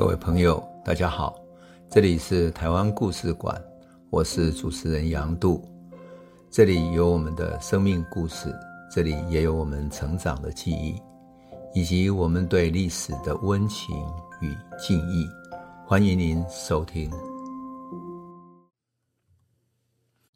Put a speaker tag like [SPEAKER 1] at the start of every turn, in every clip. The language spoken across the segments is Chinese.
[SPEAKER 1] 各位朋友，大家好，这里是台湾故事馆，我是主持人杨度，这里有我们的生命故事，这里也有我们成长的记忆，以及我们对历史的温情与敬意，欢迎您收听。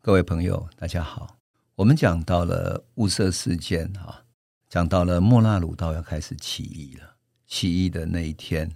[SPEAKER 1] 各位朋友，大家好，我们讲到了雾社事件啊，讲到了莫那鲁道要开始起义了，起义的那一天。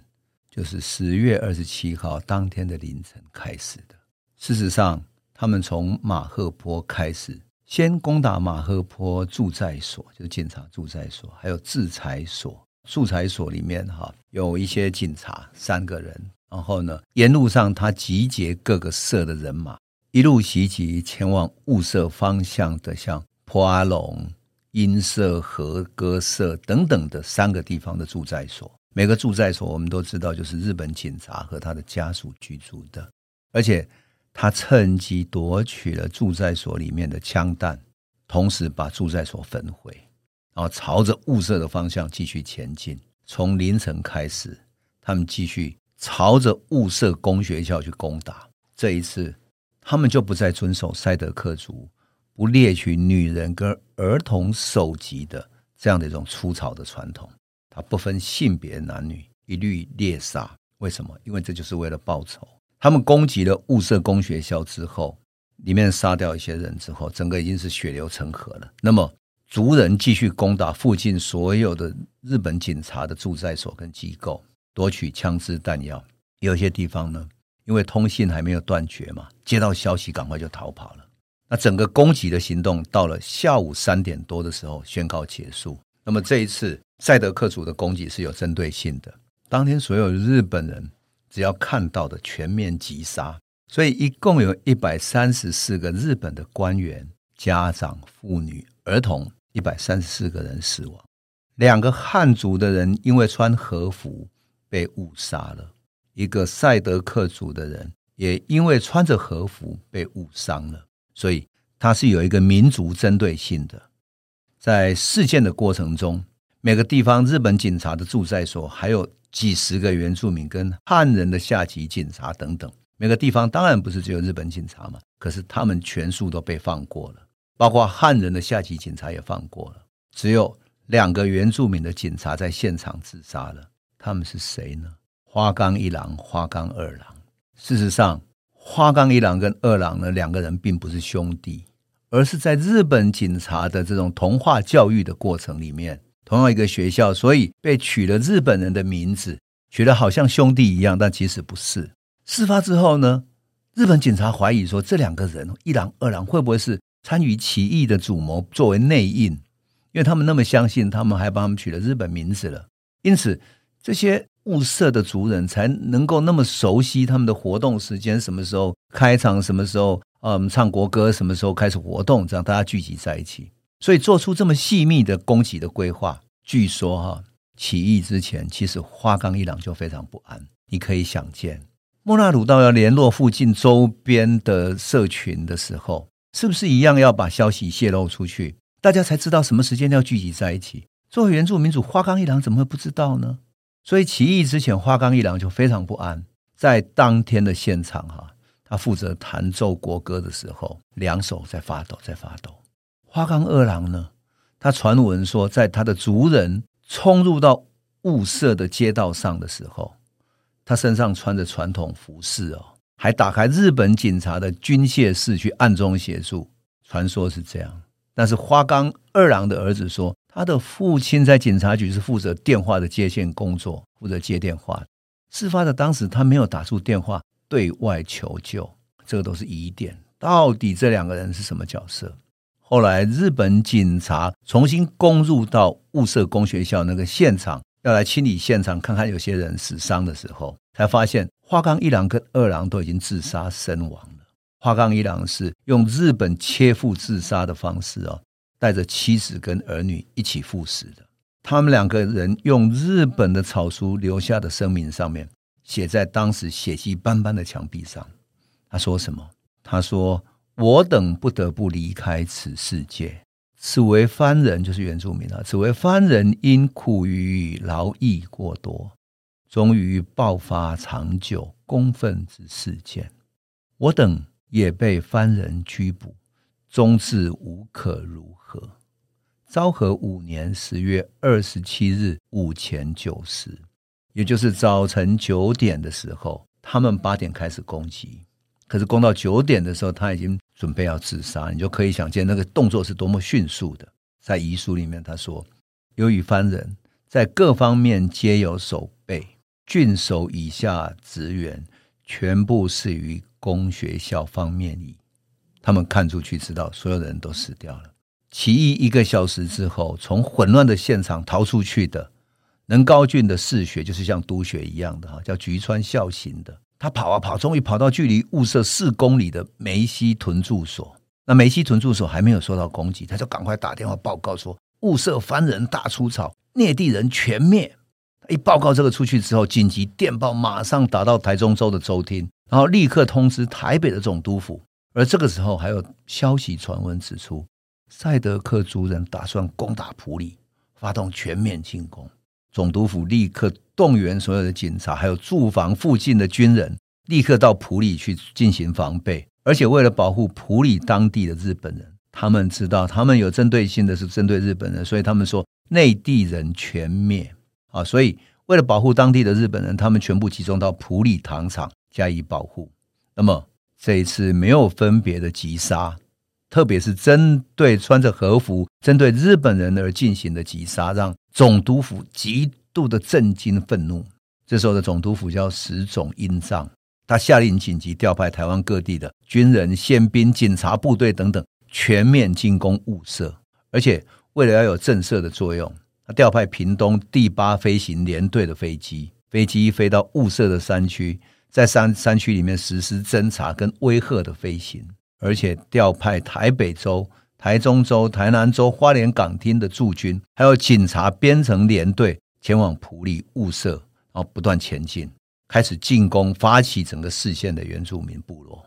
[SPEAKER 1] 就是十月二十七号当天的凌晨开始的。事实上，他们从马赫坡开始，先攻打马赫坡驻在所，就警察驻在所，还有制裁所。驻裁所里面哈有一些警察三个人，然后呢，沿路上他集结各个社的人马，一路袭击前往雾社方向的，像坡阿龙、音社、和歌社等等的三个地方的驻在所。每个住在所，我们都知道，就是日本警察和他的家属居住的，而且他趁机夺取了住在所里面的枪弹，同时把住在所焚毁，然后朝着雾社的方向继续前进。从凌晨开始，他们继续朝着雾社公学校去攻打。这一次，他们就不再遵守赛德克族不猎取女人跟儿童首级的这样的一种粗糙的传统。啊，不分性别男女，一律猎杀。为什么？因为这就是为了报仇。他们攻击了雾社公学校之后，里面杀掉一些人之后，整个已经是血流成河了。那么族人继续攻打附近所有的日本警察的驻在所跟机构，夺取枪支弹药。有些地方呢，因为通信还没有断绝嘛，接到消息赶快就逃跑了。那整个攻击的行动到了下午三点多的时候宣告结束。那么这一次。赛德克族的攻击是有针对性的，当天所有日本人只要看到的全面击杀，所以一共有一百三十四个日本的官员、家长、妇女、儿童，一百三十四个人死亡。两个汉族的人因为穿和服被误杀了，一个赛德克族的人也因为穿着和服被误伤了。所以它是有一个民族针对性的，在事件的过程中。每个地方日本警察的驻在所，还有几十个原住民跟汉人的下级警察等等。每个地方当然不是只有日本警察嘛，可是他们全数都被放过了，包括汉人的下级警察也放过了。只有两个原住民的警察在现场自杀了。他们是谁呢？花冈一郎、花冈二郎。事实上，花冈一郎跟二郎呢，两个人并不是兄弟，而是在日本警察的这种同化教育的过程里面。同样一个学校，所以被取了日本人的名字，取得好像兄弟一样，但其实不是。事发之后呢，日本警察怀疑说，这两个人一郎、二郎会不会是参与起义的主谋，作为内应？因为他们那么相信，他们还帮他们取了日本名字了。因此，这些物色的族人才能够那么熟悉他们的活动时间，什么时候开场，什么时候嗯唱国歌，什么时候开始活动，这样大家聚集在一起。所以做出这么细密的攻击的规划，据说哈起义之前，其实花冈一郎就非常不安。你可以想见，莫那鲁道要联络附近周边的社群的时候，是不是一样要把消息泄露出去，大家才知道什么时间要聚集在一起？作为原住民族，花冈一郎怎么会不知道呢？所以起义之前，花冈一郎就非常不安。在当天的现场哈，他负责弹奏国歌的时候，两手在发抖，在发抖。花冈二郎呢？他传闻说，在他的族人冲入到雾社的街道上的时候，他身上穿着传统服饰哦，还打开日本警察的军械室去暗中协助。传说是这样，但是花冈二郎的儿子说，他的父亲在警察局是负责电话的接线工作，负责接电话。事发的当时，他没有打出电话对外求救，这个都是疑点。到底这两个人是什么角色？后来，日本警察重新攻入到雾社公学校那个现场，要来清理现场，看看有些人死伤的时候，才发现花冈一郎跟二郎都已经自杀身亡了。花冈一郎是用日本切腹自杀的方式哦，带着妻子跟儿女一起赴死的。他们两个人用日本的草书留下的声明上面，写在当时血迹斑斑的墙壁上。他说什么？他说。我等不得不离开此世界，此为番人，就是原住民啊。此为番人因苦于劳役过多，终于爆发长久公愤之事件。我等也被番人拘捕，终至无可如何。昭和五年十月二十七日午前九时，也就是早晨九点的时候，他们八点开始攻击，可是攻到九点的时候，他已经准备要自杀。你就可以想见那个动作是多么迅速的。在遗书里面，他说：“由于番人在各方面皆有守备，郡守以下职员全部是于公学校方面矣。他们看出去，知道所有的人都死掉了。”起义一个小时之后，从混乱的现场逃出去的能高郡的士学，就是像督学一样的哈，叫菊川孝行的。他跑啊跑，终于跑到距离雾社四公里的梅西屯驻所。那梅西屯驻所还没有受到攻击，他就赶快打电话报告说：雾社番人大出草，闺地人全灭。一报告这个出去之后，紧急电报马上打到台中州的州厅，然后立刻通知台北的总督府。而这个时候，还有消息传闻指出。赛德克族人打算攻打普里，发动全面进攻。总督府立刻动员所有的警察，还有驻防附近的军人，立刻到普里去进行防备。而且为了保护普里当地的日本人，他们知道他们有针对性的是针对日本人，所以他们说内地人全灭啊！所以为了保护当地的日本人，他们全部集中到普里糖厂加以保护。那么这一次没有分别的击杀。特别是针对穿着和服、针对日本人而进行的击杀，让总督府极度的震惊、愤怒。这时候的总督府叫石塚英藏，他下令紧急调派台湾各地的军人、宪兵、警察部队等等，全面进攻雾社。而且为了要有震慑的作用，他调派屏东第八飞行联队的飞机，飞机飞到雾社的山区，在山山区里面实施侦察跟威吓的飞行。而且调派台北州、台中州、台南州、花莲港厅的驻军，还有警察编成连队前往普里雾社，然后不断前进，开始进攻，发起整个四县的原住民部落。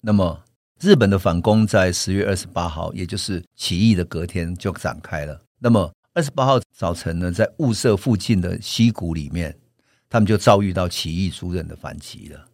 [SPEAKER 1] 那么，日本的反攻在十月二十八号，也就是起义的隔天就展开了。那么，二十八号早晨呢，在雾社附近的溪谷里面，他们就遭遇到起义族人的反击了。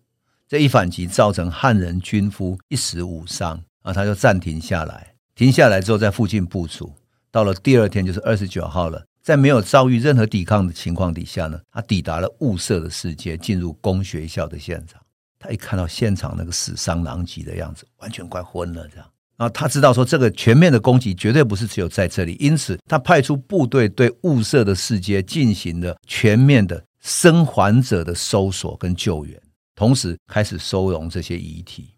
[SPEAKER 1] 这一反击造成汉人军夫一死五伤啊，他就暂停下来。停下来之后，在附近部署。到了第二天，就是二十九号了，在没有遭遇任何抵抗的情况底下呢，他抵达了雾社的世界，进入公学校的现场。他一看到现场那个死伤狼藉的样子，完全快昏了。这样，然后他知道说，这个全面的攻击绝对不是只有在这里，因此他派出部队对雾社的世界进行了全面的生还者的搜索跟救援。同时开始收容这些遗体，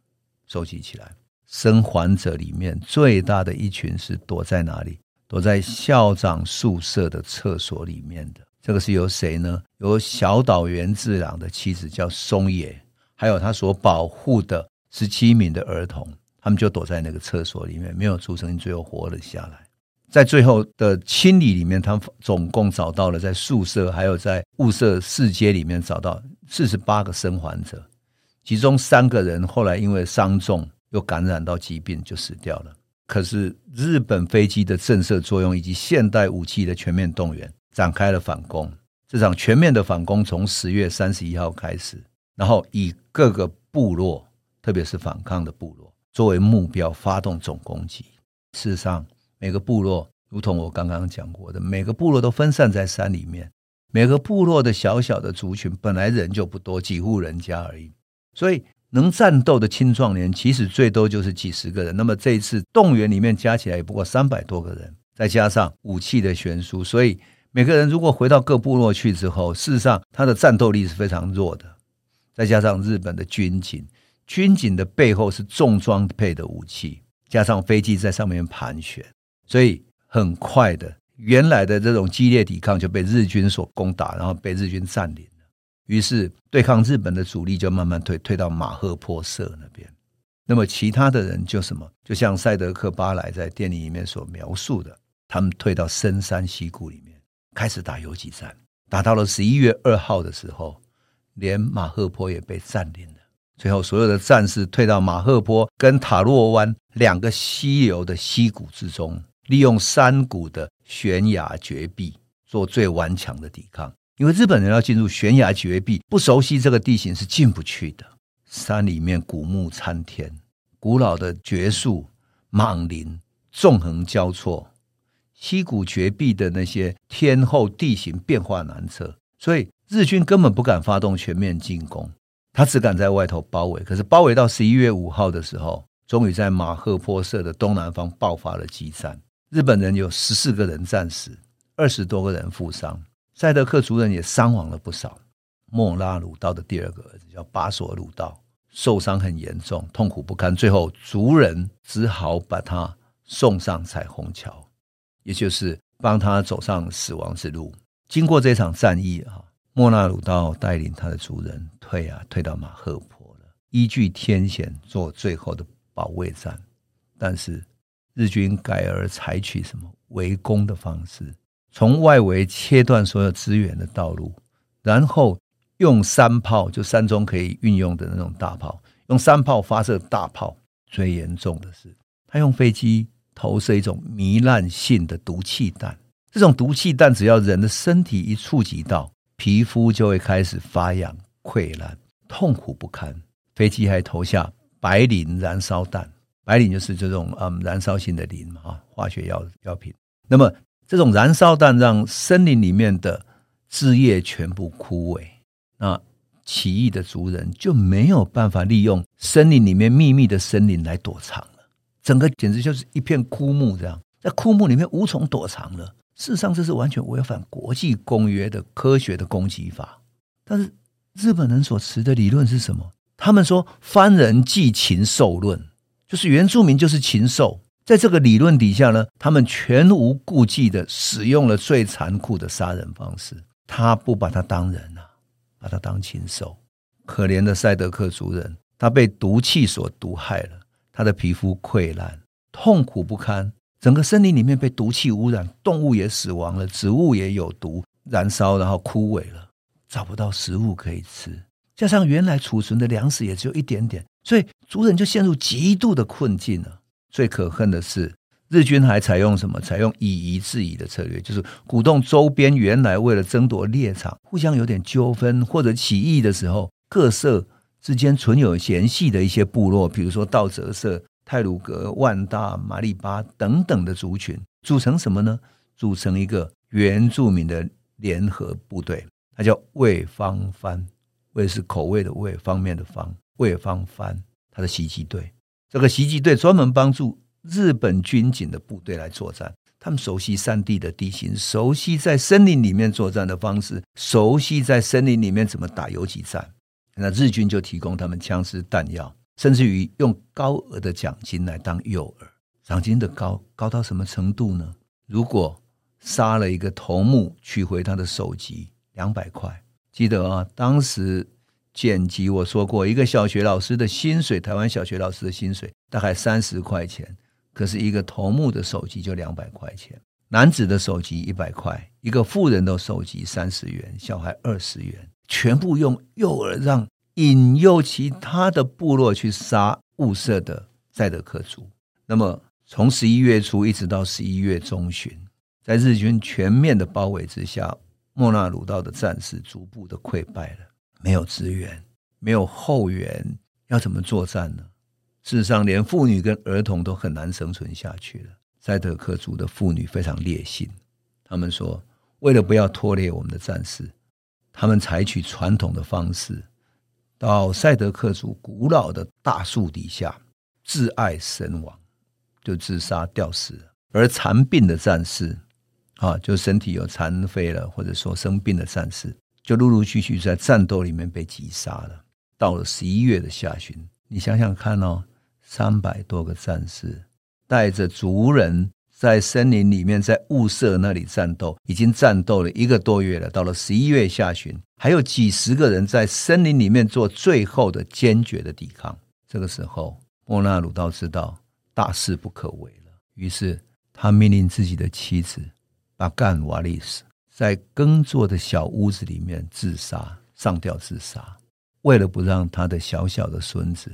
[SPEAKER 1] 收集起来。生还者里面最大的一群是躲在哪里？躲在校长宿舍的厕所里面的。这个是由谁呢？由小岛源治郎的妻子叫松野，还有他所保护的十七名的儿童，他们就躲在那个厕所里面，没有出声，最后活了下来。在最后的清理里面，他们总共找到了在宿舍，还有在雾社四街里面找到四十八个生还者，其中三个人后来因为伤重又感染到疾病就死掉了。可是日本飞机的震慑作用以及现代武器的全面动员，展开了反攻。这场全面的反攻从十月三十一号开始，然后以各个部落，特别是反抗的部落作为目标，发动总攻击。事实上。每个部落，如同我刚刚讲过的，每个部落都分散在山里面。每个部落的小小的族群本来人就不多，几户人家而已，所以能战斗的青壮年其实最多就是几十个人。那么这一次动员里面加起来也不过三百多个人，再加上武器的悬殊，所以每个人如果回到各部落去之后，事实上他的战斗力是非常弱的。再加上日本的军警，军警的背后是重装配的武器，加上飞机在上面盘旋。所以很快的，原来的这种激烈抵抗就被日军所攻打，然后被日军占领。于是对抗日本的主力就慢慢退，退到马赫坡社那边。那么其他的人就什么？就像赛德克巴莱在电影里面所描述的，他们退到深山溪谷里面，开始打游击战。打到了十一月二号的时候，连马赫坡也被占领了。最后，所有的战士退到马赫坡跟塔洛湾两个溪流的溪谷之中。利用山谷的悬崖绝壁做最顽强的抵抗，因为日本人要进入悬崖绝壁，不熟悉这个地形是进不去的。山里面古木参天，古老的绝树、莽林纵横交错，溪谷绝壁的那些天后地形变化难测，所以日军根本不敢发动全面进攻，他只敢在外头包围。可是包围到十一月五号的时候，终于在马赫坡社的东南方爆发了激战，日本人有十四个人战死，二十多个人负伤，赛德克族人也伤亡了不少。莫拉鲁道的第二个儿子叫巴索鲁道。受伤很严重，痛苦不堪，最后族人只好把他送上彩虹桥，也就是帮他走上死亡之路。经过这场战役啊，莫那鲁道带领他的族人退啊，退到马赫坡了，依据天险做最后的保卫战。但是日军改而采取什么围攻的方式，从外围切断所有支援的道路，然后。用山炮，就山中可以运用的那种大炮，用山炮发射大炮。最严重的是，他用飞机投射一种糜烂性的毒气弹。这种毒气弹只要人的身体一触及到，皮肤就会开始发痒、溃烂，痛苦不堪。飞机还投下白磷燃烧弹，白磷就是这种嗯燃烧性的磷嘛，化学药药品。那么这种燃烧弹让森林里面的枝叶全部枯萎。那起义的族人就没有办法利用森林里面秘密的森林来躲藏了，整个简直就是一片枯木这样，在枯木里面无从躲藏了。事实上，这是完全违反国际公约的科学的攻击法。但是日本人所持的理论是什么？他们说“番人即禽兽论”，就是原住民就是禽兽。在这个理论底下呢，他们全无顾忌的使用了最残酷的杀人方式。他不把他当人啊。把他当禽兽，可怜的赛德克族人，他被毒气所毒害了，他的皮肤溃烂，痛苦不堪。整个森林里面被毒气污染，动物也死亡了，植物也有毒，燃烧然后枯萎了，找不到食物可以吃，加上原来储存的粮食也只有一点点，所以族人就陷入极度的困境了。最可恨的是。日军还采用什么？采用以夷制夷的策略，就是鼓动周边原来为了争夺猎场、互相有点纠纷或者起义的时候，各社之间存有嫌隙的一些部落，比如说道泽社、太鲁阁、万大、马利巴等等的族群，组成什么呢？组成一个原住民的联合部队，它叫味方番，味是口味的味，方面的方，味方番，它的袭击队。这个袭击队专门帮助。日本军警的部队来作战，他们熟悉山地的地形，熟悉在森林里面作战的方式，熟悉在森林里面怎么打游击战。那日军就提供他们枪支弹药，甚至于用高额的奖金来当诱饵。奖金的高高到什么程度呢？如果杀了一个头目，取回他的首级，两百块。记得啊，当时。剪辑我说过，一个小学老师的薪水，台湾小学老师的薪水大概三十块钱。可是，一个头目的手机就两百块钱，男子的手机一百块，一个富人的手机三十元，小孩二十元，全部用诱饵让引诱其他的部落去杀雾社的赛德克族。那么，从十一月初一直到十一月中旬，在日军全面的包围之下，莫那鲁道的战士逐步的溃败了，没有资源，没有后援，要怎么作战呢？事实上，连妇女跟儿童都很难生存下去了。赛德克族的妇女非常烈性，他们说，为了不要拖累我们的战士，他们采取传统的方式，到赛德克族古老的大树底下自爱身亡，就自杀吊死。而残病的战士，啊，就身体有残废了，或者说生病的战士，就陆陆续续在战斗里面被击杀了。到了十一月的下旬，你想想看哦。三百多个战士带着族人在森林里面，在雾社那里战斗，已经战斗了一个多月了。到了十一月下旬，还有几十个人在森林里面做最后的坚决的抵抗。这个时候，莫那鲁道知道大事不可为了，于是他命令自己的妻子巴干瓦利斯在耕作的小屋子里面自杀，上吊自杀，为了不让他的小小的孙子。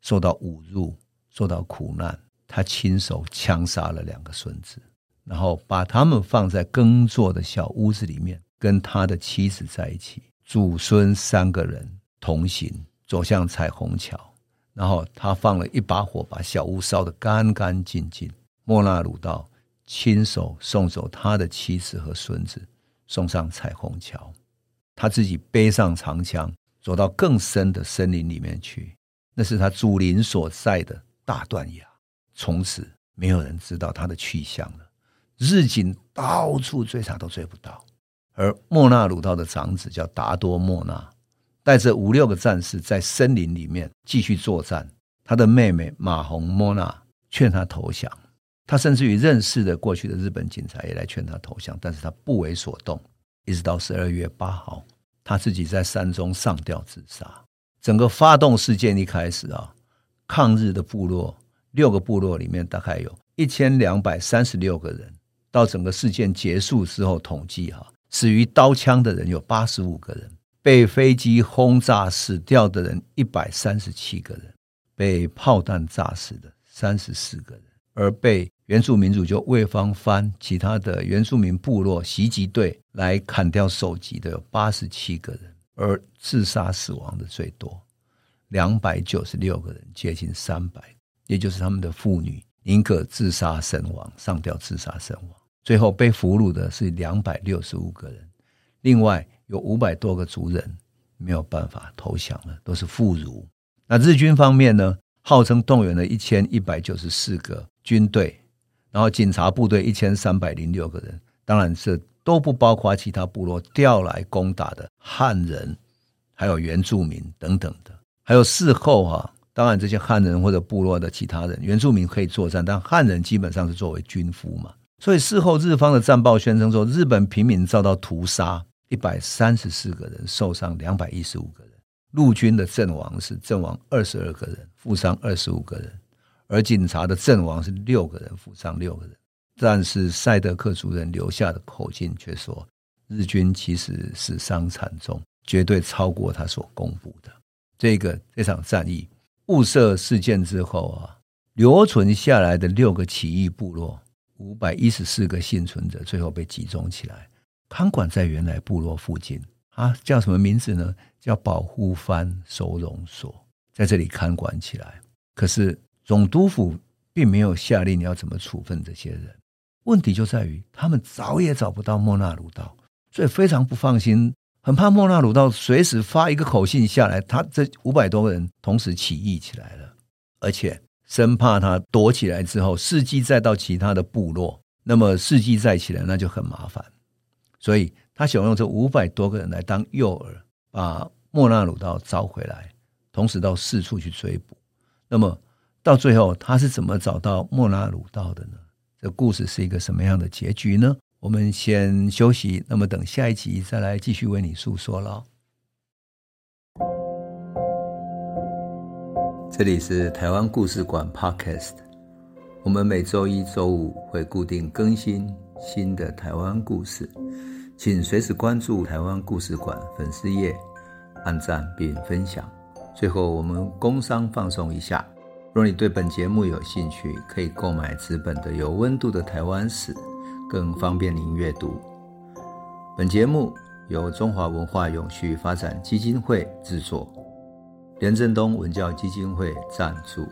[SPEAKER 1] 受到侮辱，受到苦难，他亲手枪杀了两个孙子，然后把他们放在耕作的小屋子里面，跟他的妻子在一起，祖孙三个人同行走向彩虹桥，然后他放了一把火，把小屋烧得干干净净。莫那鲁道亲手送走他的妻子和孙子，送上彩虹桥，他自己背上长枪，走到更深的森林里面去。那是他祖灵所在的大断崖，从此没有人知道他的去向了。日军到处追查都追不到，而莫纳鲁道的长子叫达多莫纳，带着五六个战士在森林里面继续作战。他的妹妹马红莫那劝他投降，他甚至于认识的过去的日本警察也来劝他投降，但是他不为所动。一直到十二月八号，他自己在山中上吊自杀。整个发动事件一开始啊，抗日的部落六个部落里面大概有一千两百三十六个人。到整个事件结束之后，统计哈，死于刀枪的人有八十五个人，被飞机轰炸死掉的人一百三十七个人，被炮弹炸死的三十四个人，而被原住民族就魏芳番其他的原住民部落袭击队来砍掉首级的有八十七个人，而自杀死亡的最多，两百九十六个人，接近三百，也就是他们的妇女宁可自杀身亡，上吊自杀身亡。最后被俘虏的是两百六十五个人，另外有五百多个族人没有办法投降了，都是妇孺。那日军方面呢，号称动员了一千一百九十四个军队，然后警察部队一千三百零六个人，当然这都不包括其他部落调来攻打的汉人，还有原住民等等的。还有事后哈、啊，当然这些汉人或者部落的其他人，原住民可以作战，但汉人基本上是作为军夫嘛。所以事后，日方的战报宣称说，日本平民遭到屠杀，一百三十四个人受伤，两百一十五个人。陆军的阵亡是阵亡二十二个人，负伤二十五个人，而警察的阵亡是六个人，负伤六个人。但是赛德克族人留下的口径却说，日军其实死伤惨重，绝对超过他所公布的。这个这场战役雾社事件之后啊，留存下来的六个起义部落。五百一十四个幸存者最后被集中起来，看管在原来部落附近啊，叫什么名字呢？叫保护番收容所，在这里看管起来。可是总督府并没有下令你要怎么处分这些人。问题就在于他们找也找不到莫那鲁道，所以非常不放心，很怕莫那鲁道随时发一个口信下来，他这五百多个人同时起义起来了，而且。生怕他躲起来之后，伺机再到其他的部落，那么伺机再起来，那就很麻烦。所以他想用这五百多个人来当诱饵，把莫那鲁道招回来，同时到四处去追捕。那么到最后，他是怎么找到莫拉鲁道的呢？这故事是一个什么样的结局呢？我们先休息，那么等下一集再来继续为你诉说了。这里是台湾故事馆 Podcast，我们每周一、周五会固定更新新的台湾故事，请随时关注台湾故事馆粉丝页，按赞并分享。最后，我们工商放松一下：若你对本节目有兴趣，可以购买纸本的《有温度的台湾史》，更方便您阅读。本节目由中华文化永续发展基金会制作。连振东文教基金会赞助。